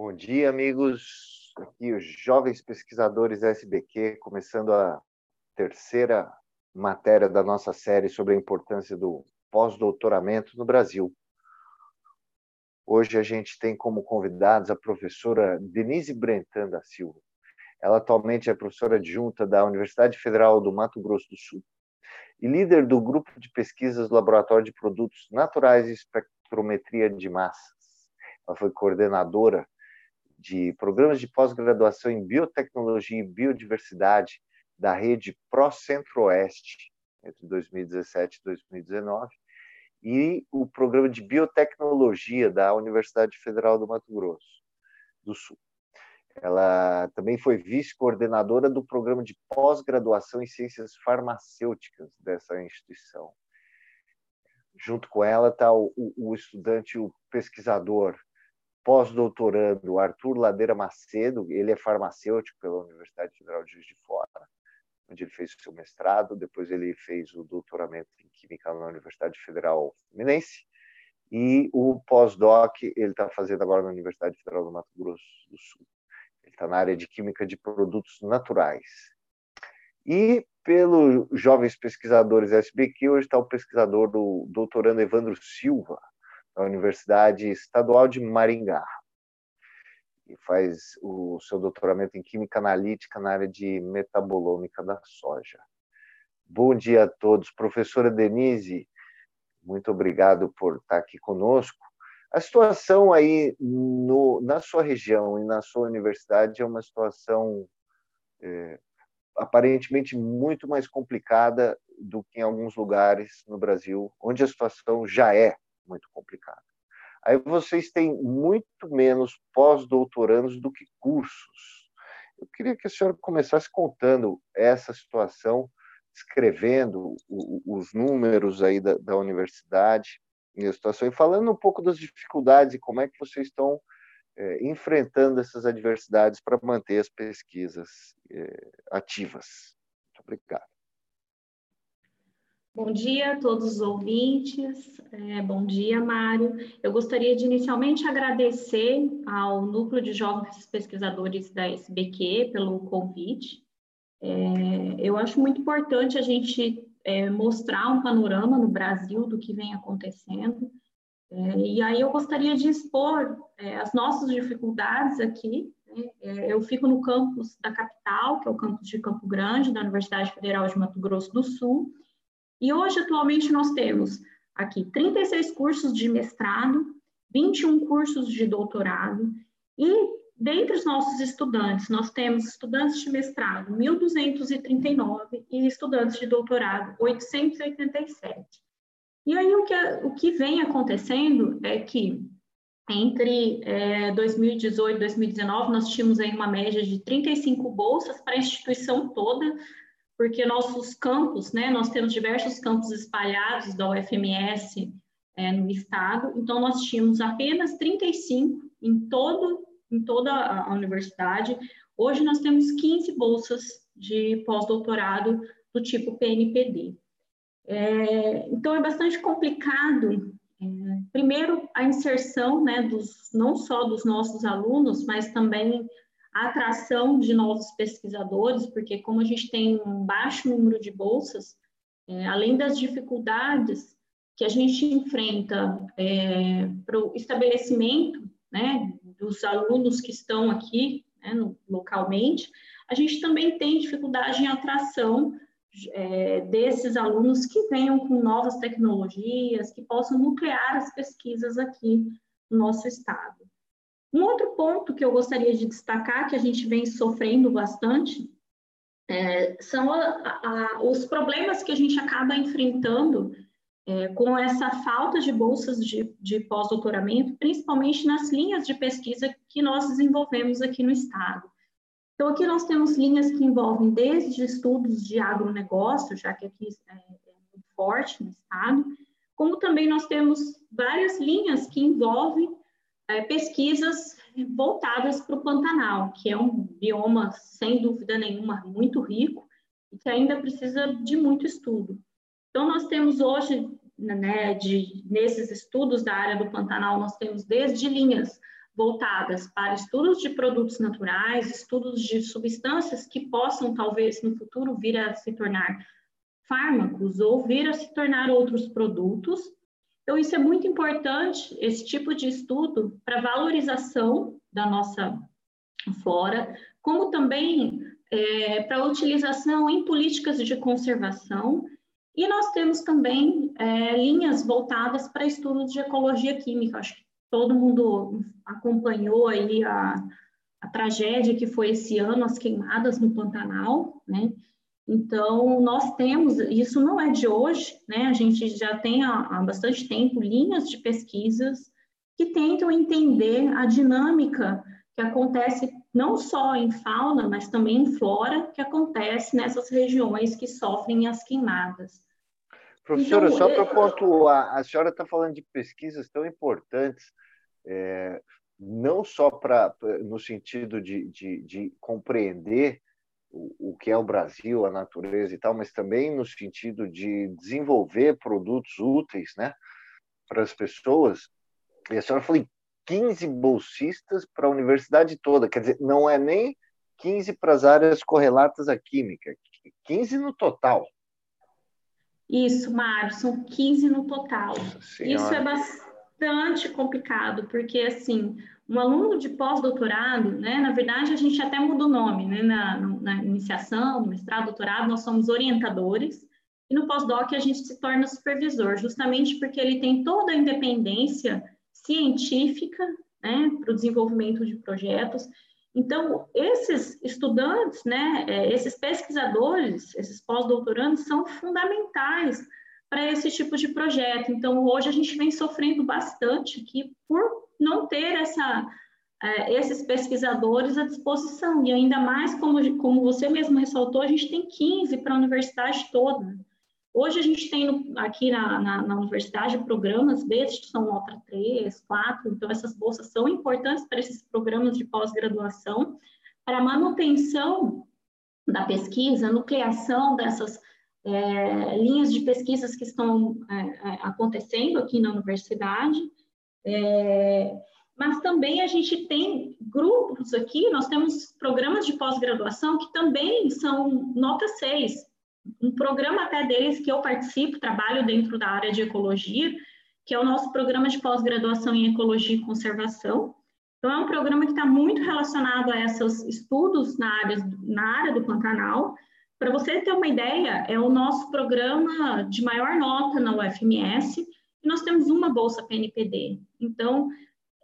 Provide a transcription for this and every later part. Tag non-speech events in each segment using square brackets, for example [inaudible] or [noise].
Bom dia, amigos. Aqui os jovens pesquisadores SBQ, começando a terceira matéria da nossa série sobre a importância do pós-doutoramento no Brasil. Hoje a gente tem como convidados a professora Denise Brentan da Silva. Ela atualmente é professora adjunta da Universidade Federal do Mato Grosso do Sul e líder do grupo de pesquisas do Laboratório de Produtos Naturais e Espectrometria de Massas. Ela foi coordenadora de programas de pós-graduação em biotecnologia e biodiversidade da rede Pro Centro-Oeste entre 2017 e 2019 e o programa de biotecnologia da Universidade Federal do Mato Grosso do Sul. Ela também foi vice-coordenadora do programa de pós-graduação em ciências farmacêuticas dessa instituição. Junto com ela está o, o, o estudante, o pesquisador pós-doutorando Arthur Ladeira Macedo, ele é farmacêutico pela Universidade Federal de Juiz de Fora, onde ele fez o seu mestrado, depois ele fez o doutoramento em Química na Universidade Federal Fluminense, e o pós-doc ele está fazendo agora na Universidade Federal do Mato Grosso do Sul. Ele está na área de Química de Produtos Naturais. E pelos jovens pesquisadores SBQ, hoje está o pesquisador do doutorando Evandro Silva, da Universidade Estadual de Maringá. E faz o seu doutoramento em Química Analítica na área de metabolômica da soja. Bom dia a todos. Professora Denise, muito obrigado por estar aqui conosco. A situação aí no, na sua região e na sua universidade é uma situação é, aparentemente muito mais complicada do que em alguns lugares no Brasil, onde a situação já é muito complicada. Aí vocês têm muito menos pós-doutorandos do que cursos. Eu queria que a senhora começasse contando essa situação, escrevendo os números aí da, da universidade e a situação, e falando um pouco das dificuldades e como é que vocês estão é, enfrentando essas adversidades para manter as pesquisas é, ativas. Muito obrigado. Bom dia a todos os ouvintes. É, bom dia, Mário. Eu gostaria de inicialmente agradecer ao Núcleo de Jovens Pesquisadores da SBQ pelo convite. É, eu acho muito importante a gente é, mostrar um panorama no Brasil do que vem acontecendo. É, e aí eu gostaria de expor é, as nossas dificuldades aqui. Né? É, eu fico no campus da capital, que é o campus de Campo Grande, da Universidade Federal de Mato Grosso do Sul, e hoje, atualmente, nós temos aqui 36 cursos de mestrado, 21 cursos de doutorado, e dentre os nossos estudantes, nós temos estudantes de mestrado 1.239 e estudantes de doutorado 887. E aí o que, o que vem acontecendo é que entre é, 2018 e 2019 nós tínhamos aí uma média de 35 bolsas para a instituição toda, porque nossos campos, né, nós temos diversos campos espalhados da UFMS é, no estado, então nós tínhamos apenas 35 em, todo, em toda a universidade. Hoje nós temos 15 bolsas de pós-doutorado do tipo PNPD. É, então é bastante complicado, é, primeiro a inserção, né, dos, não só dos nossos alunos, mas também a atração de novos pesquisadores, porque como a gente tem um baixo número de bolsas, é, além das dificuldades que a gente enfrenta é, para o estabelecimento né, dos alunos que estão aqui né, no, localmente, a gente também tem dificuldade em atração é, desses alunos que venham com novas tecnologias, que possam nuclear as pesquisas aqui no nosso estado. Um outro ponto que eu gostaria de destacar, que a gente vem sofrendo bastante, é, são a, a, os problemas que a gente acaba enfrentando é, com essa falta de bolsas de, de pós-doutoramento, principalmente nas linhas de pesquisa que nós desenvolvemos aqui no Estado. Então, aqui nós temos linhas que envolvem desde estudos de agronegócio, já que aqui é, é forte no Estado, como também nós temos várias linhas que envolvem é, pesquisas voltadas para o Pantanal, que é um bioma, sem dúvida nenhuma, muito rico e que ainda precisa de muito estudo. Então, nós temos hoje, né, de, nesses estudos da área do Pantanal, nós temos desde linhas voltadas para estudos de produtos naturais, estudos de substâncias que possam, talvez, no futuro vir a se tornar fármacos ou vir a se tornar outros produtos. Então, isso é muito importante, esse tipo de estudo, para valorização da nossa flora, como também é, para utilização em políticas de conservação. E nós temos também é, linhas voltadas para estudos de ecologia química. Acho que todo mundo acompanhou aí a, a tragédia que foi esse ano, as queimadas no Pantanal, né? Então, nós temos, isso não é de hoje, né? A gente já tem há, há bastante tempo linhas de pesquisas que tentam entender a dinâmica que acontece não só em fauna, mas também em flora, que acontece nessas regiões que sofrem as queimadas. Professora, então, só para pontuar, a senhora está falando de pesquisas tão importantes, é, não só para no sentido de, de, de compreender o, o, que é o Brasil, a natureza e tal, mas também no sentido de desenvolver produtos úteis né, para as pessoas. E a senhora falou em 15 bolsistas para a universidade toda, quer dizer, não é nem 15 para as áreas correlatas à química, 15 no total. Isso, Mário, são 15 no total. Isso é bastante complicado, porque, assim, um aluno de pós-doutorado, né, na verdade, a gente até muda o nome, né, na, na iniciação, no mestrado, doutorado, nós somos orientadores, e no pós-doc a gente se torna supervisor, justamente porque ele tem toda a independência científica, né, para o desenvolvimento de projetos, então, esses estudantes, né, é, esses pesquisadores, esses pós-doutorandos são fundamentais para esse tipo de projeto. Então, hoje a gente vem sofrendo bastante aqui por não ter essa, é, esses pesquisadores à disposição. E ainda mais, como, como você mesmo ressaltou, a gente tem 15 para a universidade toda. Hoje a gente tem aqui na, na, na universidade programas B, são nota 3, 4, então essas bolsas são importantes para esses programas de pós-graduação, para manutenção da pesquisa, nucleação dessas é, linhas de pesquisas que estão é, é, acontecendo aqui na universidade. É, mas também a gente tem grupos aqui, nós temos programas de pós-graduação que também são nota 6, um programa até deles que eu participo, trabalho dentro da área de ecologia, que é o nosso programa de pós-graduação em ecologia e conservação. Então, é um programa que está muito relacionado a esses estudos na área, na área do Pantanal. Para você ter uma ideia, é o nosso programa de maior nota na UFMS, e nós temos uma bolsa PNPD. Então,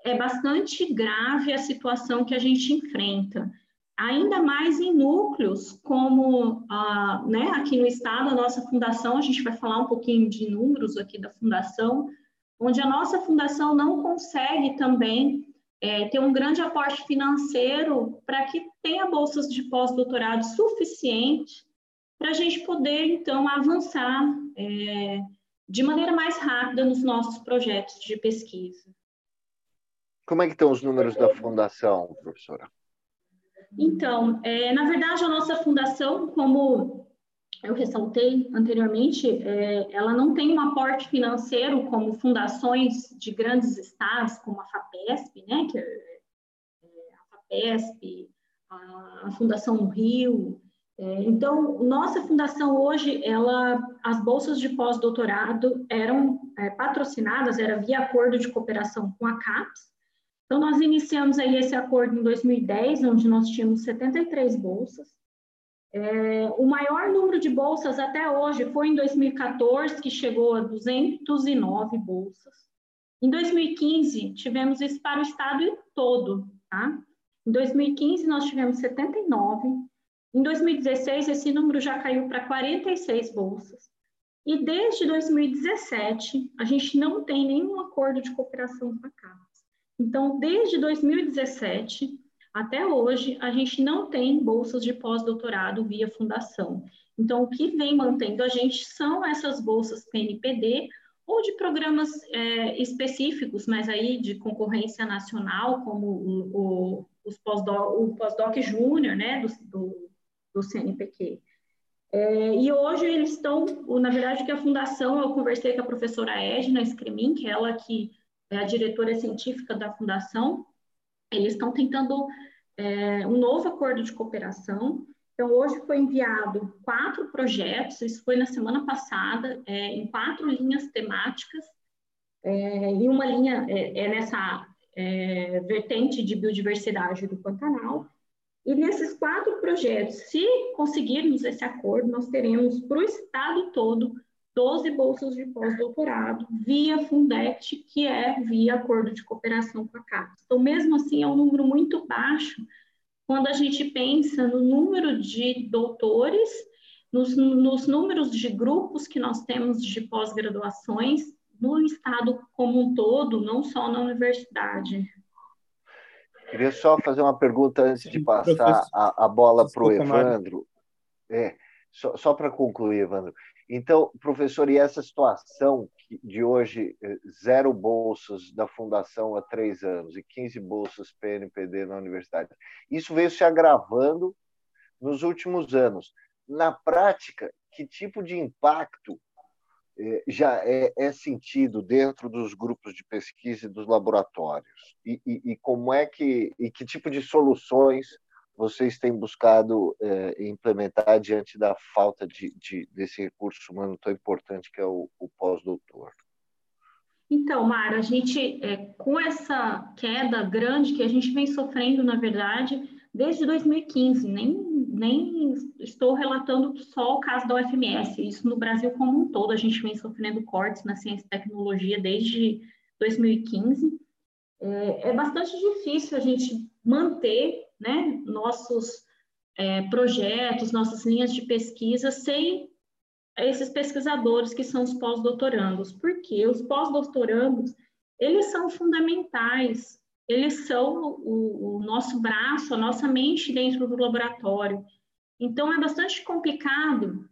é bastante grave a situação que a gente enfrenta ainda mais em núcleos como ah, né, aqui no estado, a nossa fundação, a gente vai falar um pouquinho de números aqui da fundação, onde a nossa fundação não consegue também é, ter um grande aporte financeiro para que tenha bolsas de pós-doutorado suficiente para a gente poder, então, avançar é, de maneira mais rápida nos nossos projetos de pesquisa. Como é que estão os números da fundação, professora? Então, é, na verdade, a nossa fundação, como eu ressaltei anteriormente, é, ela não tem um aporte financeiro como fundações de grandes estados, como a FAPESP, né, que é, é a FAPESP, a, a Fundação Rio. É, então, nossa fundação hoje, ela, as bolsas de pós-doutorado eram é, patrocinadas, era via acordo de cooperação com a CAPES, então, nós iniciamos aí esse acordo em 2010, onde nós tínhamos 73 bolsas. É, o maior número de bolsas até hoje foi em 2014, que chegou a 209 bolsas. Em 2015, tivemos isso para o estado todo, tá? Em 2015, nós tivemos 79. Em 2016, esse número já caiu para 46 bolsas. E desde 2017, a gente não tem nenhum acordo de cooperação com a CAPES. Então, desde 2017 até hoje, a gente não tem bolsas de pós-doutorado via fundação. Então, o que vem mantendo a gente são essas bolsas PNPD ou de programas é, específicos, mas aí de concorrência nacional, como o, o, os pós-doc, o pós-doc júnior, né, do, do, do CNPq. É, e hoje eles estão, na verdade, que a fundação, eu conversei com a professora Edna Scremin, que é ela que é a diretora científica da fundação, eles estão tentando é, um novo acordo de cooperação. Então, hoje foi enviado quatro projetos, isso foi na semana passada, é, em quatro linhas temáticas, é, e uma linha é, é nessa é, vertente de biodiversidade do Pantanal. E nesses quatro projetos, se conseguirmos esse acordo, nós teremos para o estado todo 12 bolsas de pós-doutorado via Fundect, que é via acordo de cooperação com a CAPES. Então, mesmo assim, é um número muito baixo quando a gente pensa no número de doutores, nos, nos números de grupos que nós temos de pós-graduações no estado como um todo, não só na universidade. Queria só fazer uma pergunta antes de passar a, a bola para o Evandro. É, só, só para concluir, Evandro. Então, professor, e essa situação de hoje, eh, zero bolsas da Fundação há três anos e 15 bolsas PNPD na universidade, isso veio se agravando nos últimos anos. Na prática, que tipo de impacto já é, é, sentido dentro dos grupos de pesquisa e dos laboratórios? E, e, e como é que, e que tipo de soluções vocês têm buscado é, implementar diante da falta de, de, desse recurso humano tão importante que é o, o pós-doutor? Então, Mara, a gente, é, com essa queda grande que a gente vem sofrendo, na verdade, desde 2015, nem, nem estou relatando só o caso da UFMS, isso no Brasil como um todo, a gente vem sofrendo cortes na ciência e tecnologia desde 2015. É, é bastante difícil a gente manter né, nossos é, projetos, nossas linhas de pesquisa sem esses pesquisadores que são os pós-doutorandos. Porque os pós-doutorandos, eles são fundamentais, eles são o, o nosso braço, a nossa mente dentro do laboratório. Então, é bastante complicado,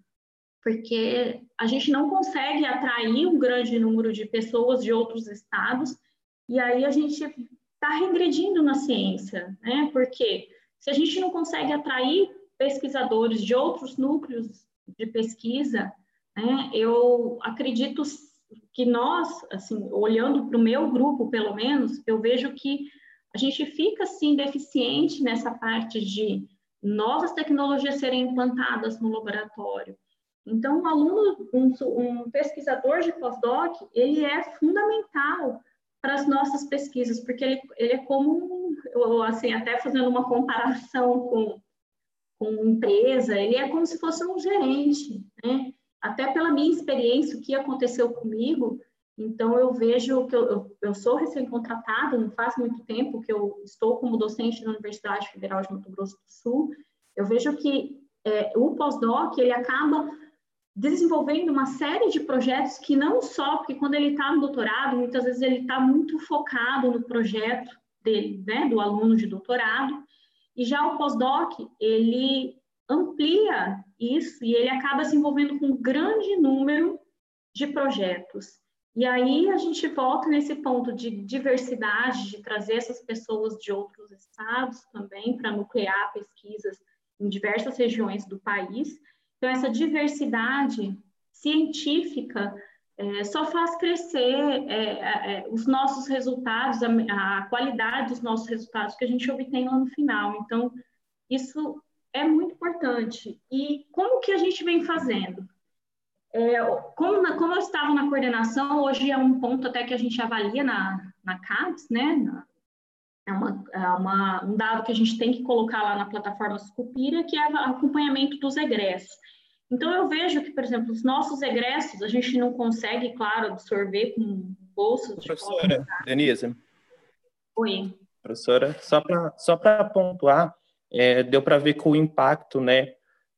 porque a gente não consegue atrair um grande número de pessoas de outros estados, e aí a gente está regredindo na ciência, né? Porque se a gente não consegue atrair pesquisadores de outros núcleos de pesquisa, né, eu acredito que nós, assim, olhando para o meu grupo, pelo menos, eu vejo que a gente fica, assim, deficiente nessa parte de novas tecnologias serem implantadas no laboratório. Então, um aluno, um, um pesquisador de pós-doc, ele é fundamental para as nossas pesquisas, porque ele, ele é como, assim, até fazendo uma comparação com, com empresa, ele é como se fosse um gerente, né? Até pela minha experiência, o que aconteceu comigo, então eu vejo que eu, eu, sou recém-contratada, não faz muito tempo que eu estou como docente na Universidade Federal de Mato Grosso do Sul, eu vejo que é, o pós-doc, ele acaba desenvolvendo uma série de projetos que não só, porque quando ele está no doutorado, muitas vezes ele está muito focado no projeto dele, né, do aluno de doutorado, e já o pós-doc, ele amplia isso e ele acaba se envolvendo com um grande número de projetos. E aí a gente volta nesse ponto de diversidade, de trazer essas pessoas de outros estados também para nuclear pesquisas em diversas regiões do país, então, essa diversidade científica é, só faz crescer é, é, é, os nossos resultados, a, a, qualidade dos nossos resultados que a gente obtém lá no final. Então, isso é muito importante. E como que a gente vem fazendo? É, como, na, como eu estava na coordenação, hoje é um ponto até que a gente avalia na, na CAPES, né? Na, é, uma, é uma, um dado que a gente tem que colocar lá na plataforma Scupira, que é o acompanhamento dos egressos. Então, eu vejo que, por exemplo, os nossos egressos, a gente não consegue, claro, absorver com bolsas de Professora Denise. Oi. Professora, só para só pontuar, é, deu para ver que o impacto né,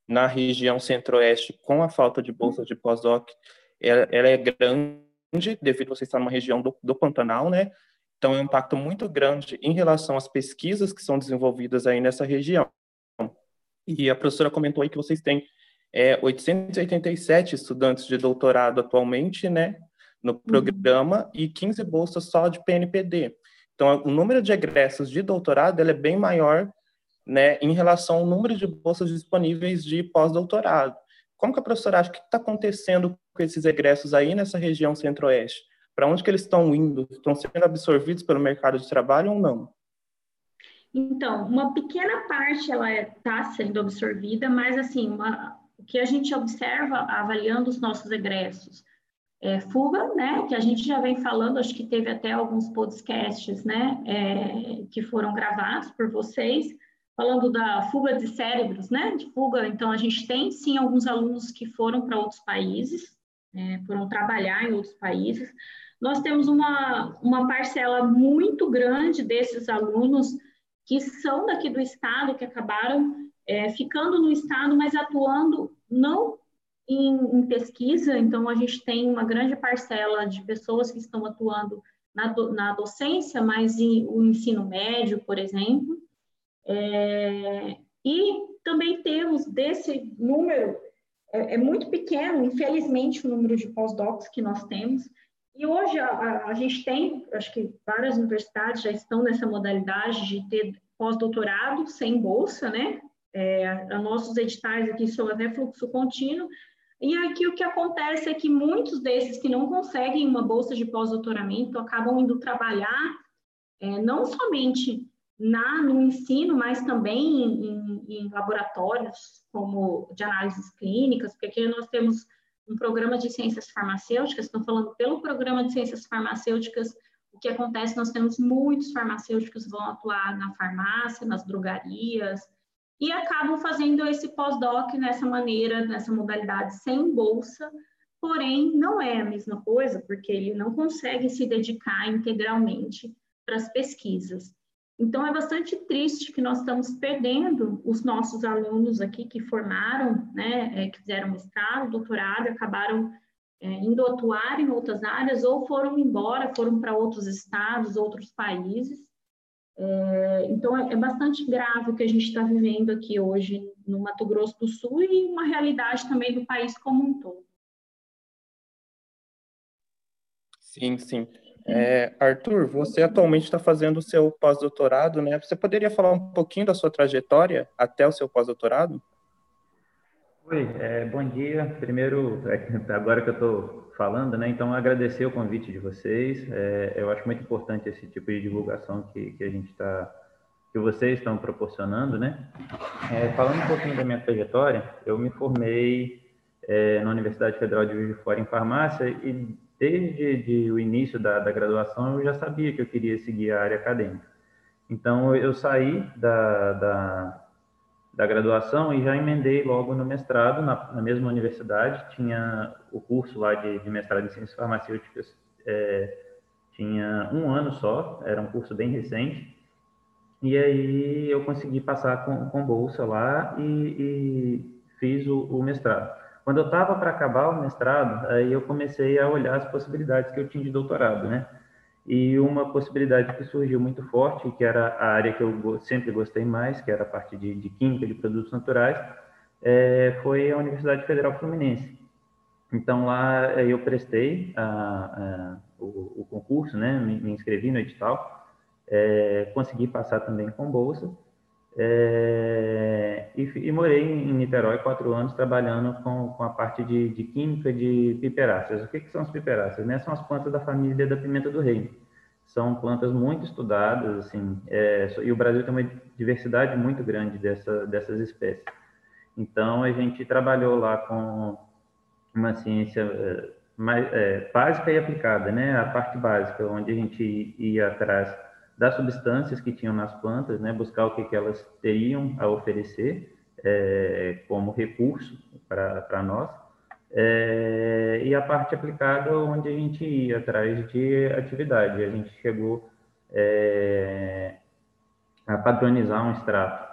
na região centro-oeste com a falta de bolsas de pós-doc, ela, ela, é grande, devido a você estar numa região do, do Pantanal, né? Então, é um impacto muito grande em relação às pesquisas que são desenvolvidas aí nessa região. E a professora comentou aí que vocês têm é, 887 estudantes de doutorado atualmente, né, no uhum. programa, uhum. e 15 bolsas só de PNPD. Então, o número de egressos de doutorado é bem maior né, em relação ao número de bolsas disponíveis de pós-doutorado. Como que a professora acha que está acontecendo com esses egressos aí nessa região centro-oeste? Para onde que eles estão indo? Estão sendo absorvidos pelo mercado de trabalho ou não? Então, uma pequena parte ela está é, sendo absorvida, mas assim, uma, o que a gente observa avaliando os nossos egressos é, fuga, né, que a gente já vem falando, acho que teve até alguns podcasts, né, é, que foram gravados por vocês, falando da fuga de cérebros, né, de fuga. Então, a gente tem sim alguns alunos que foram para outros países, é, foram trabalhar em outros países. Nós temos uma, uma parcela muito grande desses alunos que são daqui do estado, que acabaram é, ficando no estado, mas atuando não em, em, pesquisa. Então, a gente tem uma grande parcela de pessoas que estão atuando na, do, na docência, mas em, o ensino médio, por exemplo. É, e também temos desse número, é, é, muito pequeno, infelizmente, o número de pós-docs que nós temos. E hoje a, a, a, gente tem, acho que várias universidades já estão nessa modalidade de ter pós-doutorado sem bolsa, né? É, nossos editais aqui são até fluxo contínuo. E aqui o que acontece é que muitos desses que não conseguem uma bolsa de pós-doutoramento acabam indo trabalhar é, não somente na, no ensino, mas também em, em, laboratórios como de análises clínicas, porque aqui nós temos um programa de ciências farmacêuticas, estou falando pelo programa de ciências farmacêuticas, o que acontece, nós temos muitos farmacêuticos que vão atuar na farmácia, nas drogarias, e acabam fazendo esse pós-doc nessa maneira, nessa modalidade sem bolsa, porém não é a mesma coisa, porque ele não consegue se dedicar integralmente para as pesquisas. Então, é bastante triste que nós estamos perdendo os nossos alunos aqui que formaram, né, é, que fizeram mestrado, doutorado, acabaram é, indo atuar em outras áreas ou foram embora, foram para outros estados, outros países. É, então, é, é bastante grave o que a gente está vivendo aqui hoje no Mato Grosso do Sul e uma realidade também do país como um todo. Sim, sim. É, Arthur, você atualmente está fazendo o seu pós-doutorado, né? Você poderia falar um pouquinho da sua trajetória até o seu pós-doutorado? Oi, é, bom dia. Primeiro, é, agora que eu estou falando, né? Então, agradecer o convite de vocês. É, eu acho muito importante esse tipo de divulgação que, que a gente está, que vocês estão proporcionando, né? É, falando um pouquinho da minha trajetória, eu me formei é, na Universidade Federal de Juiz de Fora em farmácia e desde de, o início da, da graduação eu já sabia que eu queria seguir a área acadêmica. Então eu saí da, da, da graduação e já emendei logo no mestrado na, na mesma universidade. Tinha o curso lá de, de mestrado em ciências farmacêuticas, é, tinha um ano só, era um curso bem recente. E aí eu consegui passar com, com bolsa lá e, e fiz o, o mestrado. Quando eu estava para acabar o mestrado, aí eu comecei a olhar as possibilidades que eu tinha de doutorado, né? E uma possibilidade que surgiu muito forte, que era a área que eu sempre gostei mais, que era a parte de, de química de produtos naturais, é, foi a Universidade Federal Fluminense. Então lá é, eu prestei a, a, o, o, concurso, né? Me, me, inscrevi no edital, é, consegui passar também com bolsa é, e, e, morei em Niterói quatro anos trabalhando com, com a parte de, de química de piperáceas. O que, que são as piperáceas? Né? São as plantas da família da pimenta do reino. São plantas muito estudadas, assim, é, e o Brasil tem uma diversidade muito grande dessa, dessas espécies. Então, a gente trabalhou lá com uma ciência é, mais, é, básica e aplicada, né? A parte básica, onde a gente ia atrás das substâncias que tinham nas plantas, né, buscar o que, que elas teriam a oferecer é, como recurso para nós, é, e a parte aplicada onde a gente ia atrás de atividade. A gente chegou é, a padronizar um extrato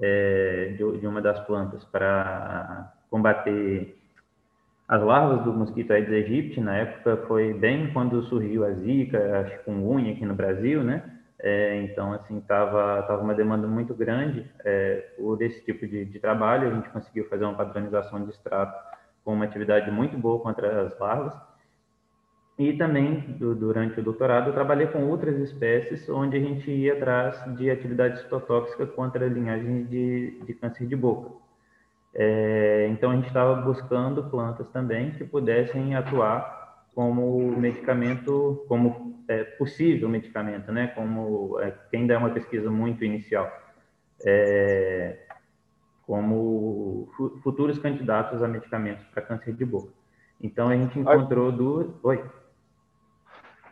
é, de, de, uma das plantas para combater as larvas do mosquito Aedes aegypti. Na época foi bem quando surgiu a zika, a chikungunya aqui no Brasil, né? É, então, assim, estava tava uma demanda muito grande é, por esse tipo de, de, trabalho. A gente conseguiu fazer uma padronização de extrato com uma atividade muito boa contra as larvas. E também, do, durante o doutorado, eu trabalhei com outras espécies, onde a gente ia atrás de atividade citotóxica contra linhagens de, de câncer de boca. É, então, a gente estava buscando plantas também que pudessem atuar como medicamento, como é, possível medicamento, né? Como é, que ainda é uma pesquisa muito inicial, é, como futuros candidatos a medicamentos para câncer de boca. Então a gente encontrou duas. Oi.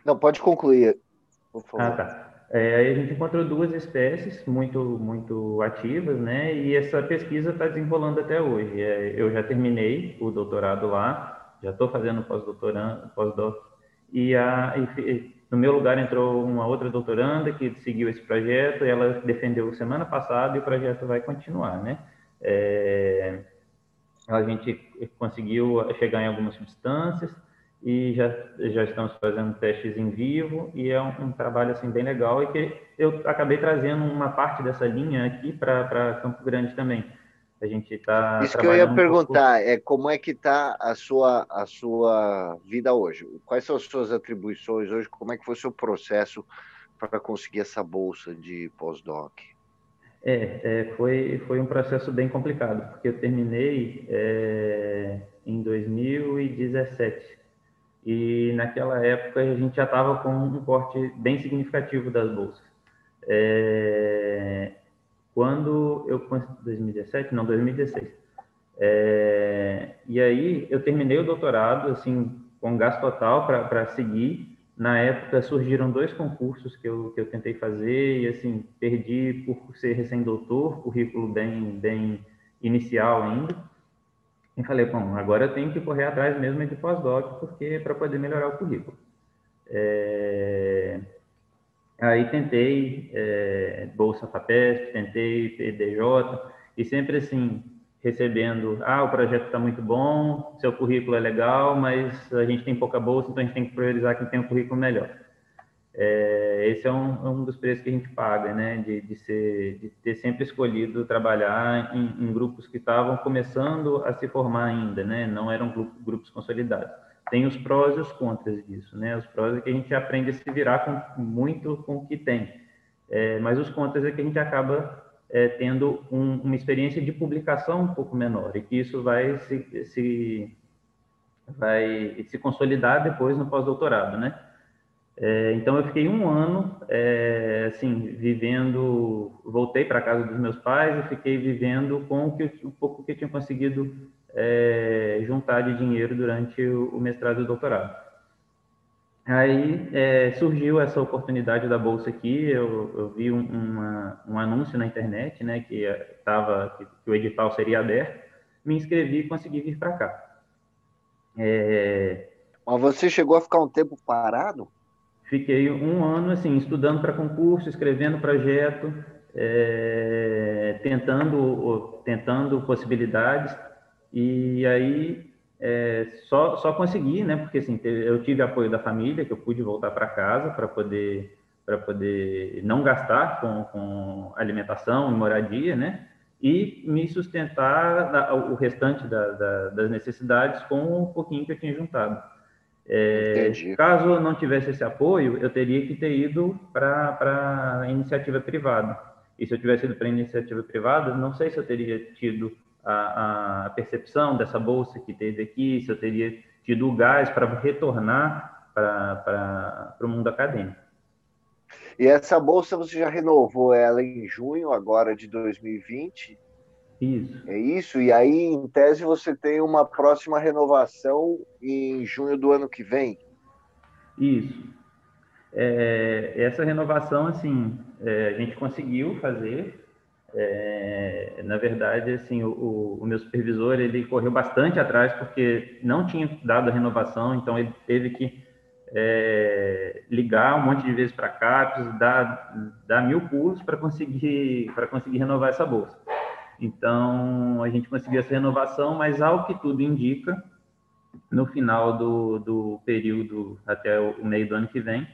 Não, pode concluir, por favor. Ah, tá. É, a gente encontrou duas espécies muito muito ativas, né? E essa pesquisa está desenrolando até hoje. É, eu já terminei o doutorado lá, já estou fazendo pós-doutorando, pós-doc, e, a, e no meu lugar entrou uma outra doutoranda que seguiu esse projeto. ela defendeu semana passada e o projeto vai continuar, né? É, a gente conseguiu chegar em algumas substâncias e já, já estamos fazendo testes em vivo e é um, um, trabalho assim bem legal e que eu acabei trazendo uma parte dessa linha aqui para Campo Grande também. A gente está Isso que eu ia perguntar é como é que está a sua a sua vida hoje? Quais são as suas atribuições hoje? Como é que foi o seu processo para conseguir essa bolsa de pós-doc? É, é, foi, foi um processo bem complicado, porque eu terminei é, em 2017. E naquela época a gente já estava com um corte bem significativo das bolsas. É, quando eu 2017, não, 2016. É, e aí eu terminei o doutorado assim com gasto total para seguir na época surgiram dois concursos que eu, que eu tentei fazer e assim perdi por ser recém-doutor, currículo bem bem inicial ainda. E falei, bom, agora eu tenho que correr atrás mesmo de pós-doc porque para poder melhorar o currículo. É... Aí tentei é, bolsa Fapesp, tentei PDJ e sempre assim recebendo, ah, o projeto está muito bom, seu currículo é legal, mas a gente tem pouca bolsa, então a gente tem que priorizar quem tem um currículo melhor. É, esse é um, é um, dos preços que a gente paga, né, de, de, ser, de ter sempre escolhido trabalhar em, em, grupos que estavam começando a se formar ainda, né, não eram grupos consolidados. Tem os prós e os contras disso, né, os prós é que a gente aprende a se virar com, muito com o que tem, é, mas os contras é que a gente acaba é, tendo um, uma experiência de publicação um pouco menor e que isso vai se, se vai se consolidar depois no pós-doutorado, né? É, então eu fiquei um ano, é, assim, vivendo, voltei para casa dos meus pais e fiquei vivendo com o, que, o pouco que eu tinha conseguido é, juntar de dinheiro durante o, mestrado e o doutorado. Aí é, surgiu essa oportunidade da bolsa aqui. Eu, eu vi um, uma, um, anúncio na internet, né, que tava que, que, o edital seria aberto. Me inscrevi e consegui vir para cá. É... Mas você chegou a ficar um tempo parado? Fiquei um ano assim estudando para concurso, escrevendo projeto, é, tentando tentando possibilidades. E aí é, só, só consegui, né? Porque assim, eu tive apoio da família, que eu pude voltar para casa para poder para poder não gastar com, com alimentação e moradia, né? E me sustentar o restante da, da, das necessidades com o pouquinho que eu tinha juntado. É, caso eu não tivesse esse apoio, eu teria que ter ido para a iniciativa privada. E se eu tivesse ido para a iniciativa privada, não sei se eu teria tido a, a percepção dessa bolsa que teve aqui, se eu teria tido o gás para retornar para o mundo acadêmico. E essa bolsa você já renovou ela em junho agora de 2020? Isso. É isso? E aí, em tese, você tem uma próxima renovação em junho do ano que vem? Isso. É, essa renovação, assim, é, a gente conseguiu fazer é, na verdade, assim, o, o, meu supervisor ele correu bastante atrás porque não tinha dado a renovação, então ele teve que é, ligar um monte de vezes para CAPES, dar, dar mil pulos para conseguir para conseguir renovar essa bolsa. Então a gente conseguiu essa renovação, mas ao que tudo indica, no final do, do período até o meio do ano que vem,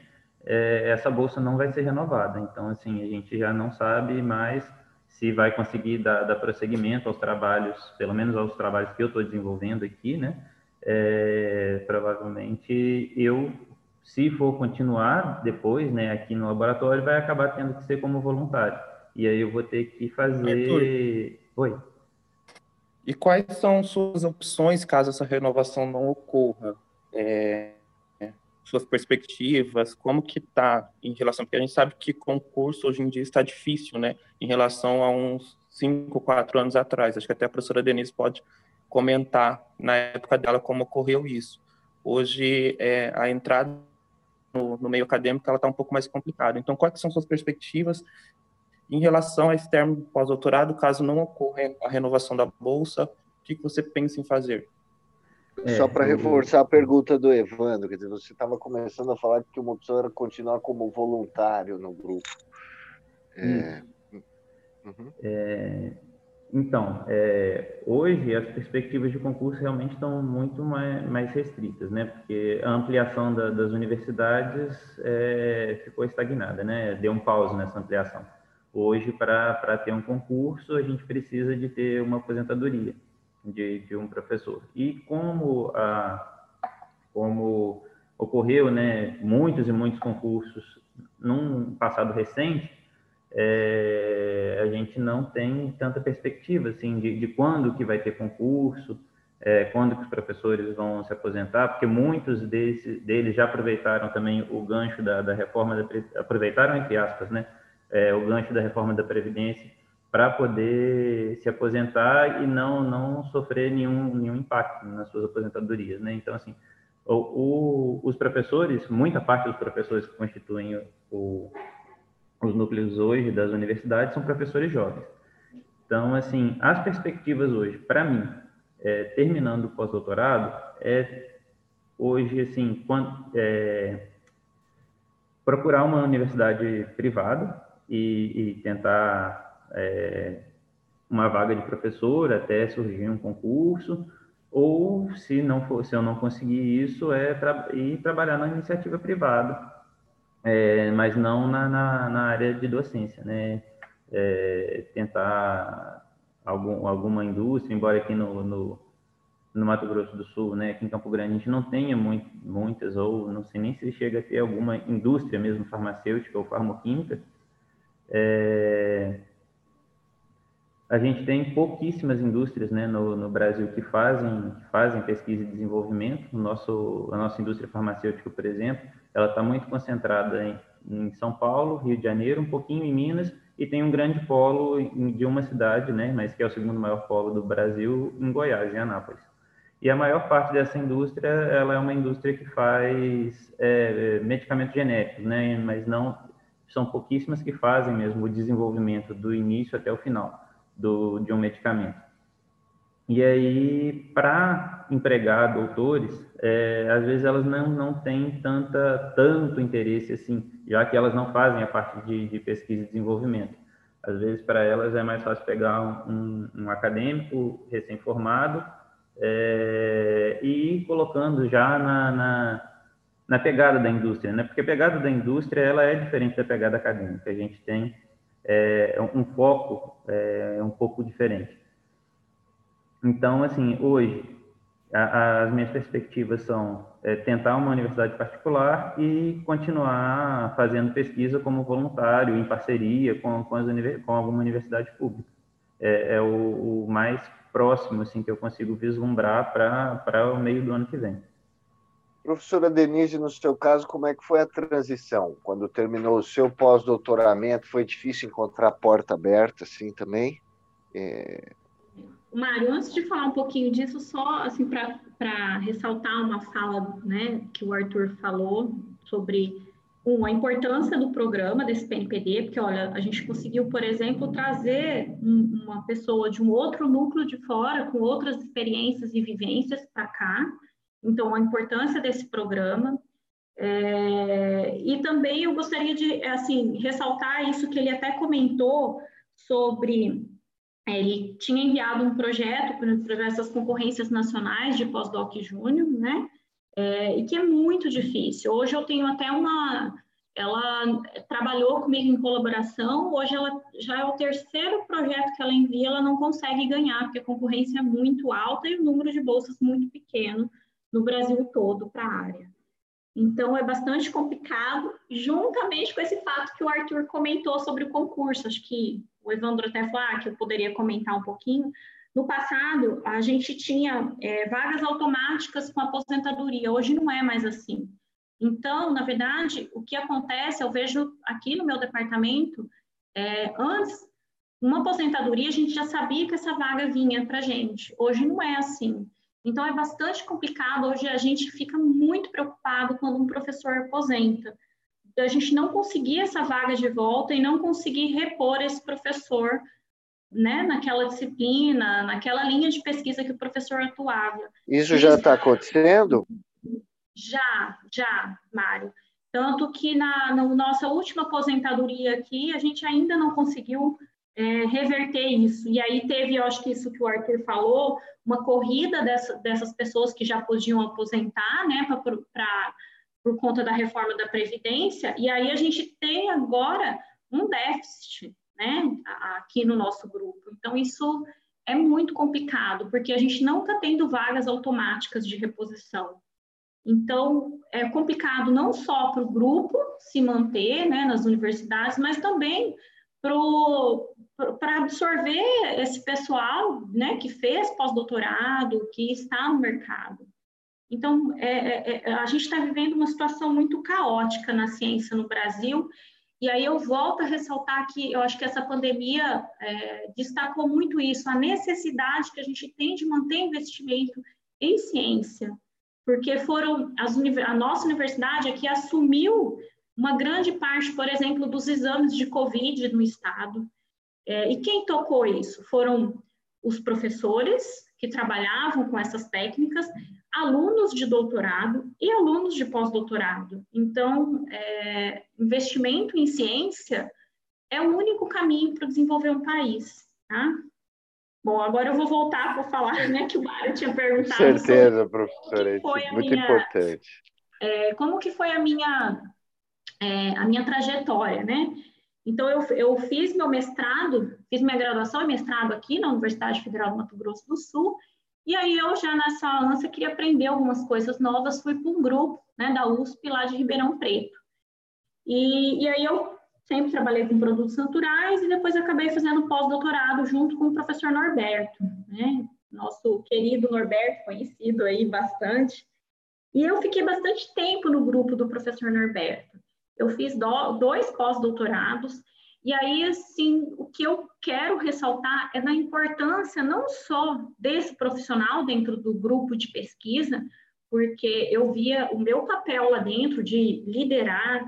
é, essa bolsa não vai ser renovada. Então assim a gente já não sabe mais se vai conseguir dar, dar prosseguimento aos trabalhos, pelo menos aos trabalhos que eu estou desenvolvendo aqui, né? É, provavelmente eu, se for continuar depois, né, aqui no laboratório, vai acabar tendo que ser como voluntário. E aí eu vou ter que fazer. Arthur, Oi. E quais são suas opções caso essa renovação não ocorra? É, suas perspectivas, como que está em relação, porque a gente sabe que concurso hoje em dia está difícil, né, em relação a uns cinco, quatro anos atrás. Acho que até a professora Denise pode comentar na época dela como ocorreu isso. Hoje, é, a entrada no, no, meio acadêmico ela está um pouco mais complicada. Então, quais são suas perspectivas em relação a esse termo pós-doutorado, caso não ocorra a renovação da bolsa? O que você pensa em fazer? É, Só para reforçar a pergunta do Evandro, quer dizer, você estava começando a falar que uma opção era continuar como voluntário no grupo. É... Uhum. É, então, é, hoje as perspectivas de concurso realmente estão muito mais, mais restritas, né? Porque a ampliação da, das universidades é, ficou estagnada, né? Deu um pause nessa ampliação. Hoje, para ter um concurso, a gente precisa de ter uma aposentadoria de, de um professor. E como, a, como ocorreu né, muitos e muitos concursos num passado recente, é, a gente não tem tanta perspectiva assim, de, de quando que vai ter concurso, é, quando que os professores vão se aposentar, porque muitos desse, deles já aproveitaram também o gancho da, da reforma, da, aproveitaram entre aspas, né, é, o gancho da reforma da Previdência para poder se aposentar e não não sofrer nenhum nenhum impacto nas suas aposentadorias, né? Então assim, o, o, os professores, muita parte dos professores que constituem o, os núcleos hoje das universidades são professores jovens. Então assim, as perspectivas hoje, para mim, é, terminando o pós-doutorado, é hoje assim, quando, é, procurar uma universidade privada e, e tentar é, uma vaga de professor até surgir um concurso, ou se não for, se eu não conseguir isso, é tra ir trabalhar na iniciativa privada, é, mas não na, na, na, área de docência, né? É, tentar algum, alguma indústria, embora aqui no, no, no, Mato Grosso do Sul, né, aqui em Campo Grande, a gente não tenha muito, muitas, ou não sei nem se chega a ter alguma indústria mesmo farmacêutica ou farmoquímica, é, a gente tem pouquíssimas indústrias né, no, no Brasil que fazem, que fazem pesquisa e desenvolvimento. O nosso, a nossa indústria farmacêutica, por exemplo, ela está muito concentrada em, em, São Paulo, Rio de Janeiro, um pouquinho em Minas, e tem um grande polo de uma cidade, né, mas que é o segundo maior polo do Brasil, em Goiás, em Anápolis. E a maior parte dessa indústria, ela é uma indústria que faz é, medicamentos genéricos, né, mas não são pouquíssimas que fazem mesmo o desenvolvimento do início até o final do, de um medicamento. E aí, para empregar doutores, é, às vezes elas não, não têm tanta, tanto interesse assim, já que elas não fazem a parte de, de pesquisa e desenvolvimento. Às vezes, para elas, é mais fácil pegar um, um acadêmico recém-formado é, e ir colocando já na, na, na, pegada da indústria, né? Porque a pegada da indústria, ela é diferente da pegada acadêmica. A gente tem é, um foco é, um pouco diferente. Então, assim, hoje, a, as minhas perspectivas são é, tentar uma universidade particular e continuar fazendo pesquisa como voluntário, em parceria com, com, as, com alguma universidade pública. É, é o, o, mais próximo assim, que eu consigo vislumbrar para o meio do ano que vem. Professora Denise, no seu caso, como é que foi a transição? Quando terminou o seu pós-doutoramento, foi difícil encontrar a porta aberta, assim, também? É... Mário, antes de falar um pouquinho disso, só assim para ressaltar uma fala né, que o Arthur falou sobre um, a importância do programa desse PNPD, porque olha, a gente conseguiu, por exemplo, trazer um, uma pessoa de um outro núcleo de fora, com outras experiências e vivências para cá, então, a importância desse programa. É, e também eu gostaria de, assim, ressaltar isso que ele até comentou sobre é, ele tinha enviado um projeto para essas concorrências nacionais de pós-doc júnior, né? É, e que é muito difícil. Hoje eu tenho até uma. Ela trabalhou comigo em colaboração, hoje ela já é o terceiro projeto que ela envia, ela não consegue ganhar, porque a concorrência é muito alta e o número de bolsas muito pequeno no Brasil todo para a área. Então, é bastante complicado, juntamente com esse fato que o Arthur comentou sobre o concurso. Acho que o Evandro até falou ah, que eu poderia comentar um pouquinho. No passado, a gente tinha é, vagas automáticas com aposentadoria, hoje não é mais assim. Então, na verdade, o que acontece, eu vejo aqui no meu departamento, é, antes, uma aposentadoria, a gente já sabia que essa vaga vinha para gente. Hoje não é assim. Então, é bastante complicado. Hoje a gente fica muito preocupado quando um professor aposenta. A gente não conseguir essa vaga de volta e não conseguir repor esse professor né, naquela disciplina, naquela linha de pesquisa que o professor atuava. Isso já está acontecendo? Já, já, Mário. Tanto que na, na, nossa última aposentadoria aqui, a gente ainda não conseguiu é, reverter isso. E aí teve, eu acho que isso que o Arthur falou, uma corrida dessa, dessas pessoas que já podiam aposentar, né, pra, por conta da reforma da Previdência, e aí a gente tem agora um déficit, né, aqui no nosso grupo. Então, isso é muito complicado, porque a gente não está tendo vagas automáticas de reposição. Então, é complicado não só para o grupo se manter né, nas universidades, mas também para absorver esse pessoal né, que fez pós-doutorado, que está no mercado. Então, é, é, é a gente está vivendo uma situação muito caótica na ciência no Brasil, e aí eu volto a ressaltar que eu acho que essa pandemia é, destacou muito isso, a necessidade que a gente tem de manter investimento em ciência, porque foram as, a nossa universidade aqui assumiu uma grande parte, por exemplo, dos exames de Covid no estado. É, e quem tocou isso? Foram os professores que trabalhavam com essas técnicas, alunos de doutorado e alunos de pós-doutorado. Então, é, investimento em ciência é o único caminho para desenvolver um país. Tá? Bom, agora eu vou voltar para falar né, que o Mário tinha perguntado. Certeza, professora, isso é muito minha, importante. É, como que foi a minha, é, a minha trajetória, né? Então, eu, eu fiz meu mestrado, fiz minha graduação e mestrado aqui na Universidade Federal do Mato Grosso do Sul, e aí eu já nessa ânsia queria aprender algumas coisas novas, fui para um grupo né, da USP lá de Ribeirão Preto. E, e aí eu sempre trabalhei com produtos naturais e depois acabei fazendo pós-doutorado junto com o professor Norberto, né? Nosso querido Norberto, conhecido aí bastante. E eu fiquei bastante tempo no grupo do professor Norberto. Eu fiz do, dois pós-doutorados e aí, assim, o que eu quero ressaltar é na importância não só desse profissional dentro do grupo de pesquisa, porque eu via o meu papel lá dentro de liderar,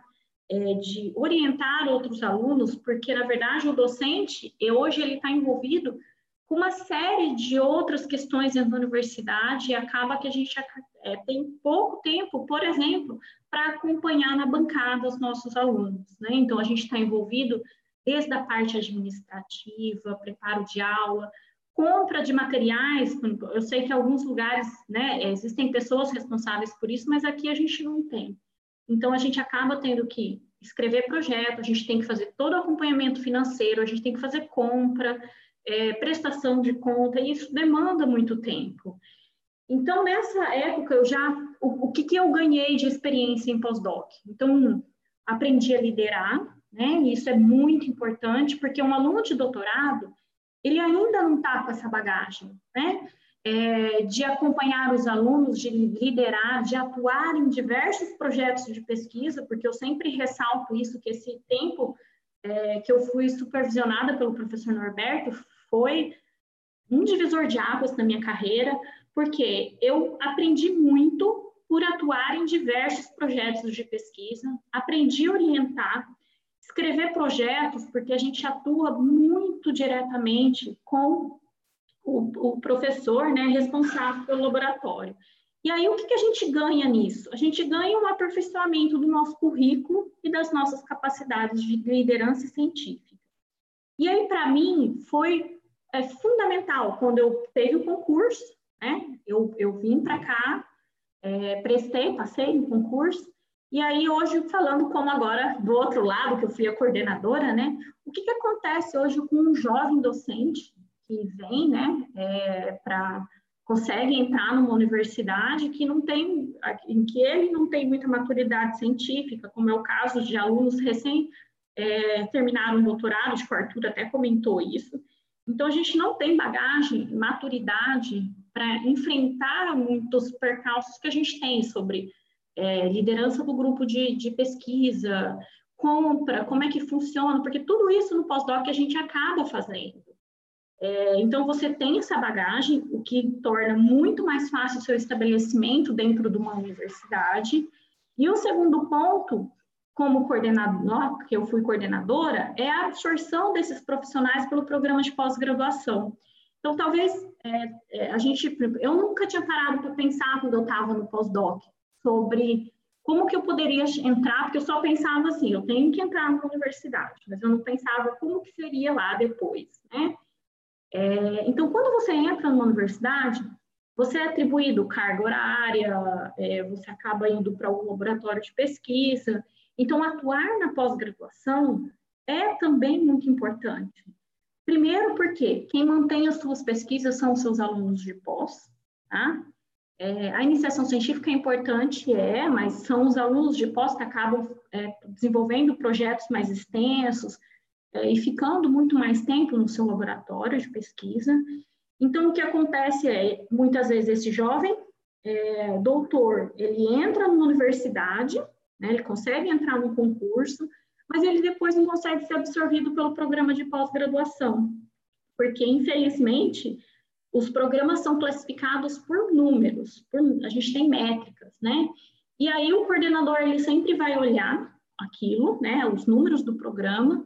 é, de orientar outros alunos, porque na verdade o docente hoje ele está envolvido com uma série de outras questões dentro da universidade e acaba que a gente é, tem pouco tempo, por exemplo, para acompanhar na bancada os nossos alunos. Né? Então a gente está envolvido desde a parte administrativa, preparo de aula, compra de materiais. Eu sei que em alguns lugares né, existem pessoas responsáveis por isso, mas aqui a gente não tem. Então, a gente acaba tendo que escrever projeto, a gente tem que fazer todo o acompanhamento financeiro, a gente tem que fazer compra, é, prestação de conta, e isso demanda muito tempo. Então, nessa época, eu já. O, o que, que eu ganhei de experiência em pós-doc? Então, aprendi a liderar, né? E isso é muito importante, porque um aluno de doutorado, ele ainda não está com essa bagagem, né? é, de acompanhar os alunos, de liderar, de atuar em diversos projetos de pesquisa, porque eu sempre ressalto isso, que esse tempo é, que eu fui supervisionada pelo professor Norberto foi um divisor de águas na minha carreira, porque eu aprendi muito por atuar em diversos projetos de pesquisa, aprendi a orientar, escrever projetos, porque a gente atua muito diretamente com o, o professor né, responsável pelo laboratório. E aí, o que, que a gente ganha nisso? A gente ganha um aperfeiçoamento do nosso currículo e das nossas capacidades de liderança científica. E aí, para mim, foi é, fundamental quando eu teve o concurso, né? Eu, eu vim para cá, é, prestei, passei no concurso, e aí hoje, falando como agora do outro lado, que eu fui a coordenadora, né? O que, que acontece hoje com um jovem docente que vem, né, é, para consegue entrar numa universidade que não tem, em que ele não tem muita maturidade científica, como é o caso de alunos recém é, terminaram o doutorado, que o Arthur até comentou isso. Então, a gente não tem bagagem, maturidade para enfrentar muitos percalços que a gente tem sobre é, liderança do grupo de, de pesquisa, compra, como é que funciona, porque tudo isso no pós-doc a gente acaba fazendo. É, então, você tem essa bagagem, o que torna muito mais fácil o seu estabelecimento dentro de uma universidade. E o segundo ponto, como coordenador, que eu fui coordenadora, é a absorção desses profissionais pelo programa de pós-graduação. Então, talvez é, é, a gente, eu nunca tinha parado para pensar quando eu estava no pós-doc sobre como que eu poderia entrar, porque eu só pensava assim, eu tenho que entrar na universidade, mas eu não pensava como que seria lá depois, né? É, então, quando você entra numa universidade, você é atribuído carga horária, é, você acaba indo para um laboratório de pesquisa. Então, atuar na pós-graduação é também muito importante. Primeiro, porque quem mantém as suas pesquisas são os seus alunos de pós, tá? É, a iniciação científica é importante, é, mas são os alunos de pós que acabam é, desenvolvendo projetos mais extensos é, e ficando muito mais tempo no seu laboratório de pesquisa. Então, o que acontece é, muitas vezes, esse jovem é, doutor, ele entra numa universidade, né, ele consegue entrar no concurso, mas ele depois não consegue ser absorvido pelo programa de pós-graduação, porque, infelizmente, os programas são classificados por números, por, a gente tem métricas, né? E aí o coordenador ele sempre vai olhar aquilo, né? Os números do programa,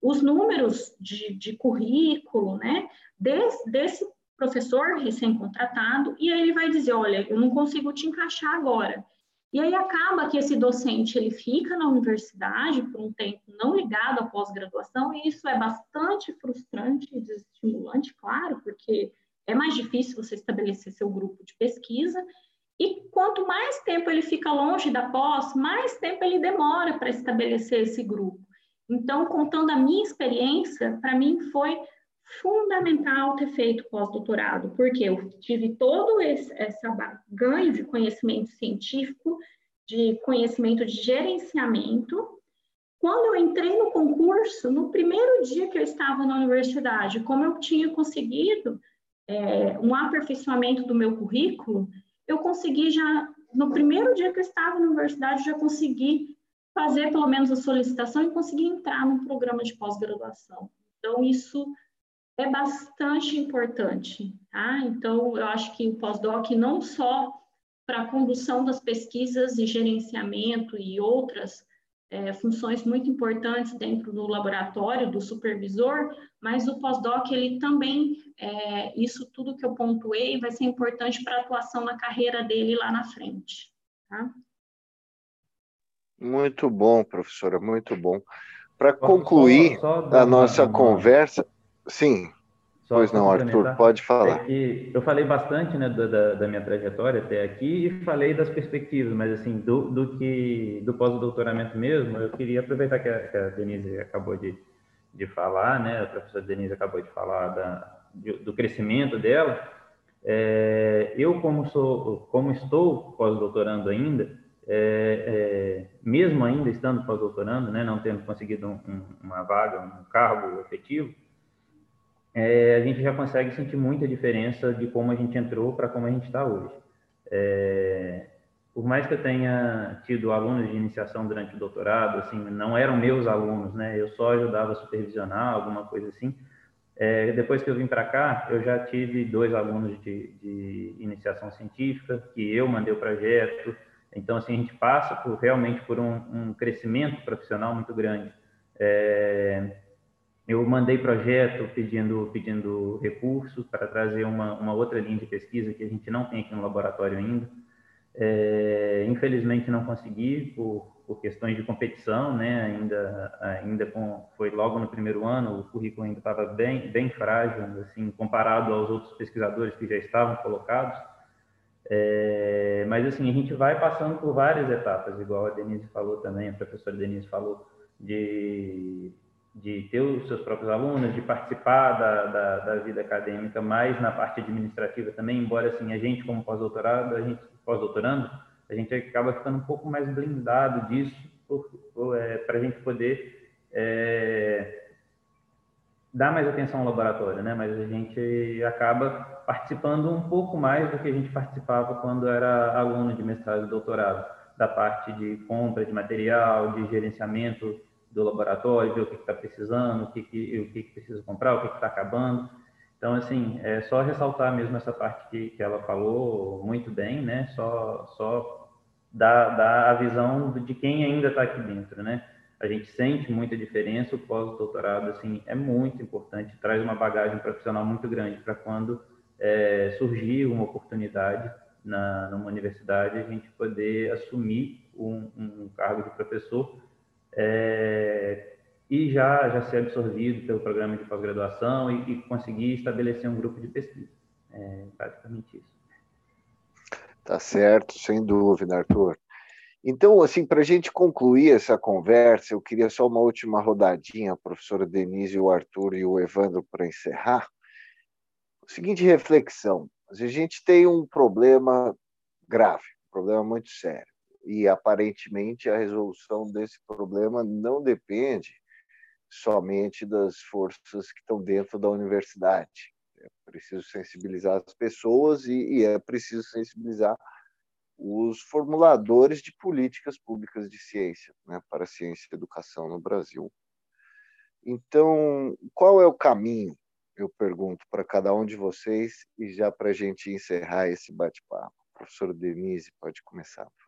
os números de, de currículo, né? Desse, desse professor recém-contratado, e aí ele vai dizer, olha, eu não consigo te encaixar agora. E aí acaba que esse docente ele fica na universidade por um tempo não ligado à pós-graduação, e isso é bastante frustrante e desestimulante, claro, porque é mais difícil você estabelecer seu grupo de pesquisa, e quanto mais tempo ele fica longe da pós, mais tempo ele demora para estabelecer esse grupo. Então, contando a minha experiência, para mim foi fundamental ter feito pós-doutorado, porque eu tive todo esse essa ganho de conhecimento científico, de conhecimento de gerenciamento. Quando eu entrei no concurso, no primeiro dia que eu estava na universidade, como eu tinha conseguido é, um aperfeiçoamento do meu currículo, eu consegui já, no primeiro dia que eu estava na universidade, já consegui fazer pelo menos a solicitação e conseguir entrar no programa de pós-graduação. Então, isso é bastante importante, tá? Então, eu acho que o pós-doc não só para a condução das pesquisas e gerenciamento e outras é, funções muito importantes dentro do laboratório do supervisor, mas o pós-doc ele também é, isso tudo que eu pontuei vai ser importante para a atuação na carreira dele lá na frente. Tá? Muito bom, professora, muito bom. Para concluir só, só a nossa uma, conversa, sim, só pois não, Arthur, pode falar. É eu falei bastante né, da, da, minha trajetória até aqui e falei das perspectivas, mas assim, do, do que do pós-doutoramento mesmo, eu queria aproveitar que a, que a, Denise acabou de, de falar, né, a professora Denise acabou de falar da, do crescimento dela. É, eu, como, sou, como estou pós-doutorando ainda, é, é, mesmo ainda estando pós-doutorando, né, não tendo conseguido um, um, uma vaga, um cargo efetivo, é, a gente já consegue sentir muita diferença de como a gente entrou para como a gente está hoje. É, por mais que eu tenha tido alunos de iniciação durante o doutorado, assim, não eram meus alunos, né? Eu só ajudava a supervisionar, alguma coisa assim. É, depois que eu vim para cá, eu já tive dois alunos de, de iniciação científica, que eu mandei o projeto, então, assim, a gente passa por, realmente por um, um crescimento profissional muito grande. É, eu mandei projeto pedindo, pedindo recursos para trazer uma, uma outra linha de pesquisa que a gente não tem aqui no laboratório ainda. É, infelizmente não consegui por, por questões de competição, né? Ainda, ainda com, foi logo no primeiro ano, o currículo ainda estava bem, bem frágil, assim, comparado aos outros pesquisadores que já estavam colocados. É, mas assim, a gente vai passando por várias etapas, igual a Denise falou também, a professora Denise falou, de, de ter os seus próprios alunos, de participar da, da, da vida acadêmica, mais na parte administrativa também, embora assim, a gente como pós-doutorado, a gente pós-doutorando, a gente acaba ficando um pouco mais blindado disso é, para a gente poder é, dar mais atenção ao laboratório, né? Mas a gente acaba participando um pouco mais do que a gente participava quando era aluno de mestrado e doutorado. da parte de compra de material, de gerenciamento do laboratório, ver o que está precisando, o que, que, o que, que precisa comprar, o que está acabando. Então, assim, é só ressaltar mesmo essa parte que, que ela falou muito bem, né? Só, só dar, dar a visão de quem ainda está aqui dentro, né? A gente sente muita diferença, o pós-doutorado, assim, é muito importante, traz uma bagagem profissional muito grande para quando é, surgir uma oportunidade na, numa universidade, a gente poder assumir um, um cargo de professor é, e já, já ser absorvido pelo programa de pós-graduação e, e, conseguir estabelecer um grupo de pesquisa. É basicamente isso. Tá certo, sem dúvida, Arthur. Então, assim, para a gente concluir essa conversa, eu queria só uma última rodadinha, professora Denise, o Arthur e o Evandro, para encerrar. Seguinte reflexão: a gente tem um problema grave, um problema muito sério, e aparentemente a resolução desse problema não depende somente das forças que estão dentro da universidade. É preciso sensibilizar as pessoas e, e é preciso sensibilizar os formuladores de políticas públicas de ciência né, para ciência e educação no Brasil. Então, qual é o caminho, eu pergunto para cada um de vocês, e já para a gente encerrar esse bate-papo? Professor Denise, pode começar, por.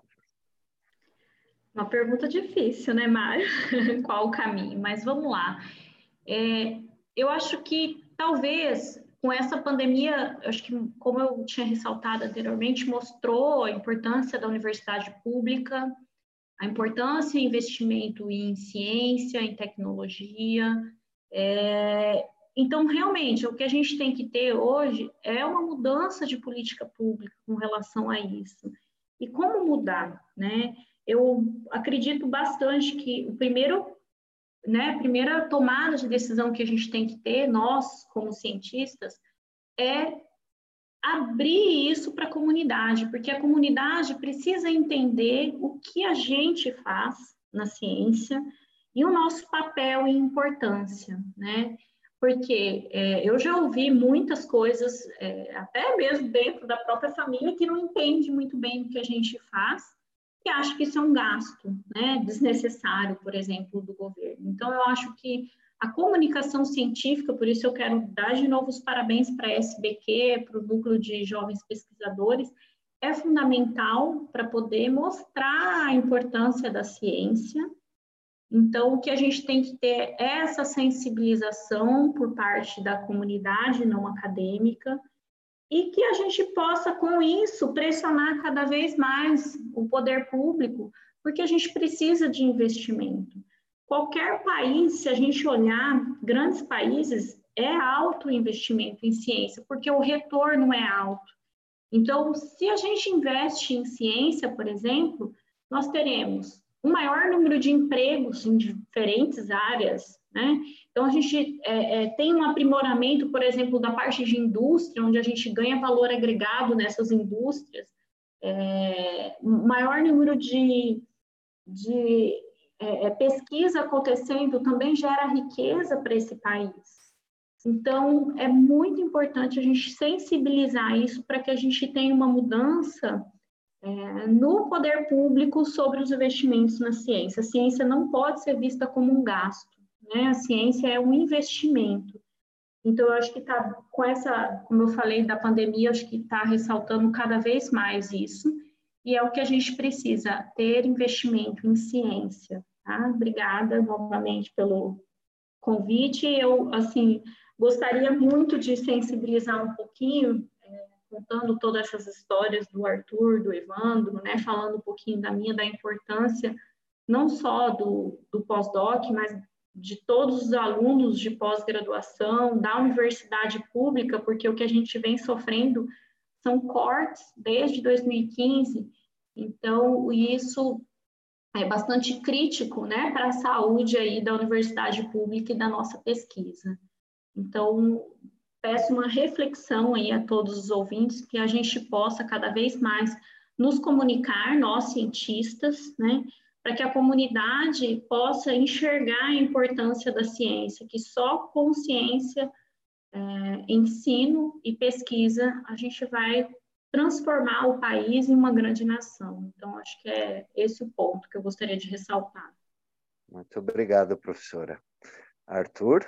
Uma pergunta difícil, né, Mário? [laughs] Qual o caminho? Mas vamos lá. É, eu acho que talvez com essa pandemia, acho que, como eu tinha ressaltado anteriormente, mostrou a importância da universidade pública, a importância em investimento em ciência, em tecnologia. É, então, realmente, o que a gente tem que ter hoje é uma mudança de política pública com relação a isso. E como mudar, né? Eu acredito bastante que o primeiro né, a primeira tomada de decisão que a gente tem que ter, nós, como cientistas, é abrir isso para a comunidade, porque a comunidade precisa entender o que a gente faz na ciência e o nosso papel e importância, né? Porque é, eu já ouvi muitas coisas, é, até mesmo dentro da própria família, que não entende muito bem o que a gente faz e acha que isso é um gasto né, desnecessário, por exemplo, do governo. Então, eu acho que a comunicação científica, por isso eu quero dar de novo os parabéns para a SBQ, para o Núcleo de Jovens Pesquisadores, é fundamental para poder mostrar a importância da ciência. Então, o que a gente tem que ter é essa sensibilização por parte da comunidade não acadêmica, e que a gente possa, com isso, pressionar cada vez mais o poder público, porque a gente precisa de investimento. Qualquer país, se a gente olhar, grandes países, é alto o investimento em ciência, porque o retorno é alto. Então, se a gente investe em ciência, por exemplo, nós teremos um maior número de empregos em diferentes áreas, né? Então, a gente é, é, tem um aprimoramento, por exemplo, da parte de indústria, onde a gente ganha valor agregado nessas indústrias, é, maior número de, de é, é, pesquisa acontecendo também gera riqueza para esse país. Então, é muito importante a gente sensibilizar isso para que a gente tenha uma mudança é, no poder público sobre os investimentos na ciência. A ciência não pode ser vista como um gasto né? A ciência é um investimento. Então, eu acho que está com essa, como eu falei da pandemia, acho que está ressaltando cada vez mais isso, e é o que a gente precisa, ter investimento em ciência. Tá? Obrigada novamente pelo convite. Eu, assim, gostaria muito de sensibilizar um pouquinho, contando todas essas histórias do Arthur, do Evandro, né? Falando um pouquinho da minha, da importância não só do, do pós-doc, mas de todos os alunos de pós-graduação, da universidade pública, porque o que a gente vem sofrendo são cortes desde 2015, então isso é bastante crítico, né, para a saúde aí da universidade pública e da nossa pesquisa. Então, peço uma reflexão aí a todos os ouvintes, que a gente possa cada vez mais nos comunicar, nós cientistas, né, para que a comunidade possa enxergar a importância da ciência, que só com ciência, é, ensino e pesquisa a gente vai transformar o país em uma grande nação. Então, acho que é esse o ponto que eu gostaria de ressaltar. Muito obrigado, professora. Arthur?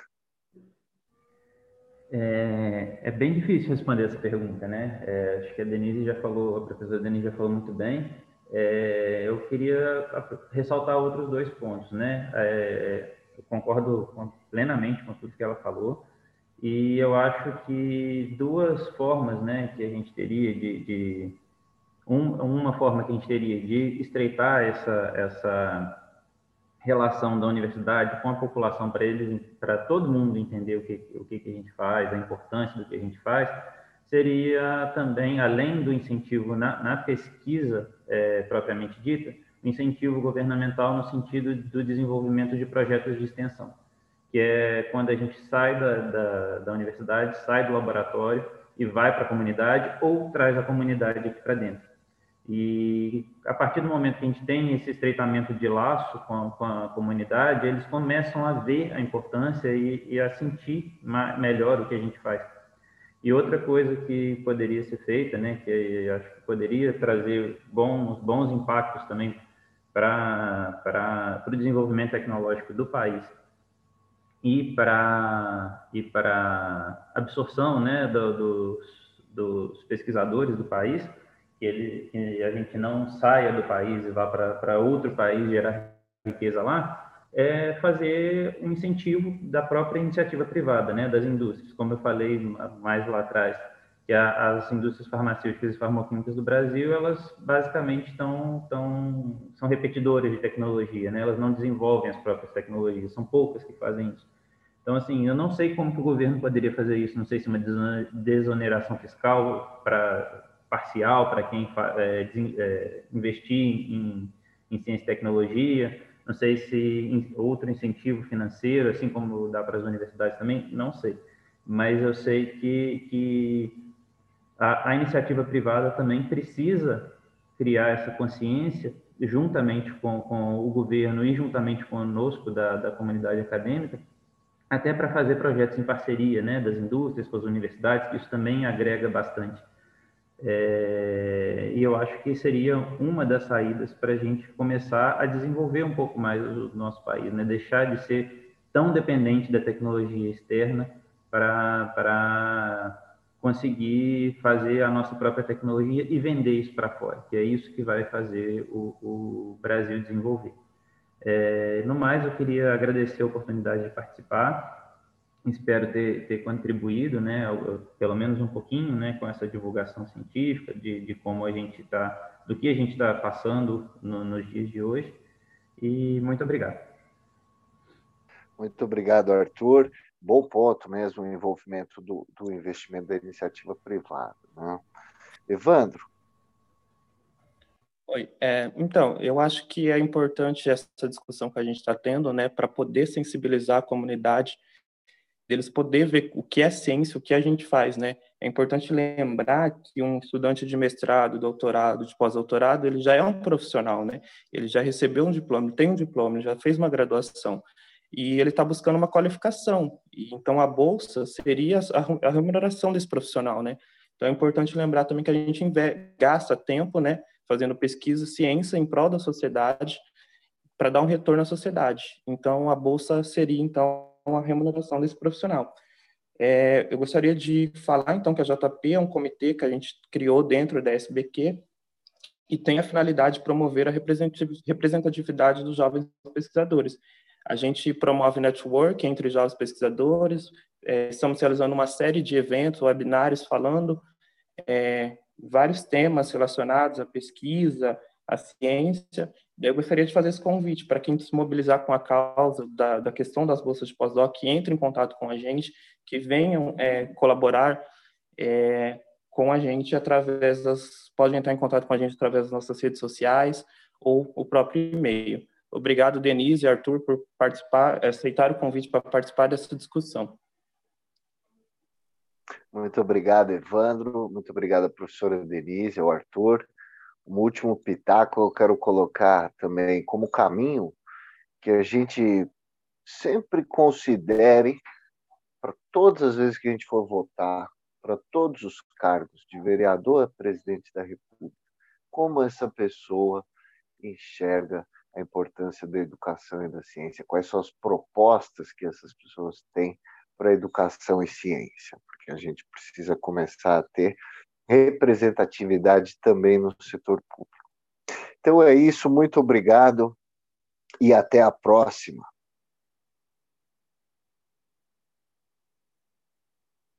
É, é, bem difícil responder essa pergunta, né? É, acho que a Denise já falou, a professora Denise já falou muito bem. É, eu queria ressaltar outros dois pontos, né? É, eu concordo plenamente com tudo que ela falou e eu acho que duas formas, né, que a gente teria de, de um, uma forma que a gente teria de estreitar essa essa relação da universidade com a população para eles, para todo mundo entender o que, o que, que a gente faz, a importância do que a gente faz, seria também, além do incentivo na, na pesquisa é, propriamente dita, o incentivo governamental no sentido do desenvolvimento de projetos de extensão, que é quando a gente sai da, da, da universidade, sai do laboratório e vai para a comunidade ou traz a comunidade para dentro. E a partir do momento que a gente tem esse estreitamento de laço com a, com a comunidade, eles começam a ver a importância e, e a sentir melhor o que a gente faz. E outra coisa que poderia ser feita, né, que acho que poderia trazer bons, bons impactos também para o desenvolvimento tecnológico do país e para e para absorção né, do, dos, dos pesquisadores do país, que, ele, que a gente não saia do país e vá para outro país gerar riqueza lá, é fazer um incentivo da própria iniciativa privada, né, das indústrias, como eu falei mais lá atrás, que a, as indústrias farmacêuticas e farmacêuticas do Brasil, elas basicamente estão, estão, são repetidoras de tecnologia, né, elas não desenvolvem as próprias tecnologias, são poucas que fazem isso. Então, assim, eu não sei como o governo poderia fazer isso, não sei se uma desoneração fiscal para parcial para quem é, é, investir em, em, ciência e tecnologia, não sei se outro incentivo financeiro, assim como dá para as universidades também, não sei. Mas eu sei que, que a, a iniciativa privada também precisa criar essa consciência juntamente com, com o governo e juntamente conosco da, da comunidade acadêmica, até para fazer projetos em parceria né, das indústrias com as universidades, que isso também agrega bastante. É, e eu acho que seria uma das saídas para a gente começar a desenvolver um pouco mais o nosso país, né? deixar de ser tão dependente da tecnologia externa para conseguir fazer a nossa própria tecnologia e vender isso para fora, que é isso que vai fazer o, o Brasil desenvolver. É, no mais, eu queria agradecer a oportunidade de participar espero ter, ter contribuído, né, pelo menos um pouquinho, né, com essa divulgação científica de, de como a gente está, do que a gente está passando no, nos dias de hoje. E muito obrigado. Muito obrigado, Arthur. Bom ponto mesmo o envolvimento do, do investimento da iniciativa privada. Né? Evandro. Oi, é, então, eu acho que é importante essa discussão que a gente está tendo, né, para poder sensibilizar a comunidade deles poder ver o que é ciência, o que a gente faz, né? É importante lembrar que um estudante de mestrado, doutorado, de pós-doutorado, ele já é um profissional, né? Ele já recebeu um diploma, tem um diploma, já fez uma graduação e ele está buscando uma qualificação. E, então a bolsa seria a, a remuneração desse profissional, né? Então é importante lembrar também que a gente gasta tempo, né, fazendo pesquisa, ciência em prol da sociedade para dar um retorno à sociedade. Então a bolsa seria então a remuneração desse profissional. É, eu gostaria de falar, então, que a JP é um comitê que a gente criou dentro da SBQ e tem a finalidade de promover a representatividade dos jovens pesquisadores. A gente promove network entre jovens pesquisadores, é, estamos realizando uma série de eventos, webinários, falando é, vários temas relacionados à pesquisa, à ciência, eu gostaria de fazer esse convite para quem se mobilizar com a causa da, da questão das bolsas de pós-doc, que entre em contato com a gente, que venham é, colaborar é, com a gente através das. Podem entrar em contato com a gente através das nossas redes sociais ou o próprio e-mail. Obrigado, Denise e Arthur, por participar, aceitar o convite para participar dessa discussão. Muito obrigado, Evandro. Muito obrigado, professora Denise, ao Arthur um último pitaco eu quero colocar também como caminho que a gente sempre considere para todas as vezes que a gente for votar para todos os cargos, de vereador a presidente da República, como essa pessoa enxerga a importância da educação e da ciência, quais são as propostas que essas pessoas têm para educação e ciência, porque a gente precisa começar a ter representatividade também no setor público. Então é isso, muito obrigado e até a próxima.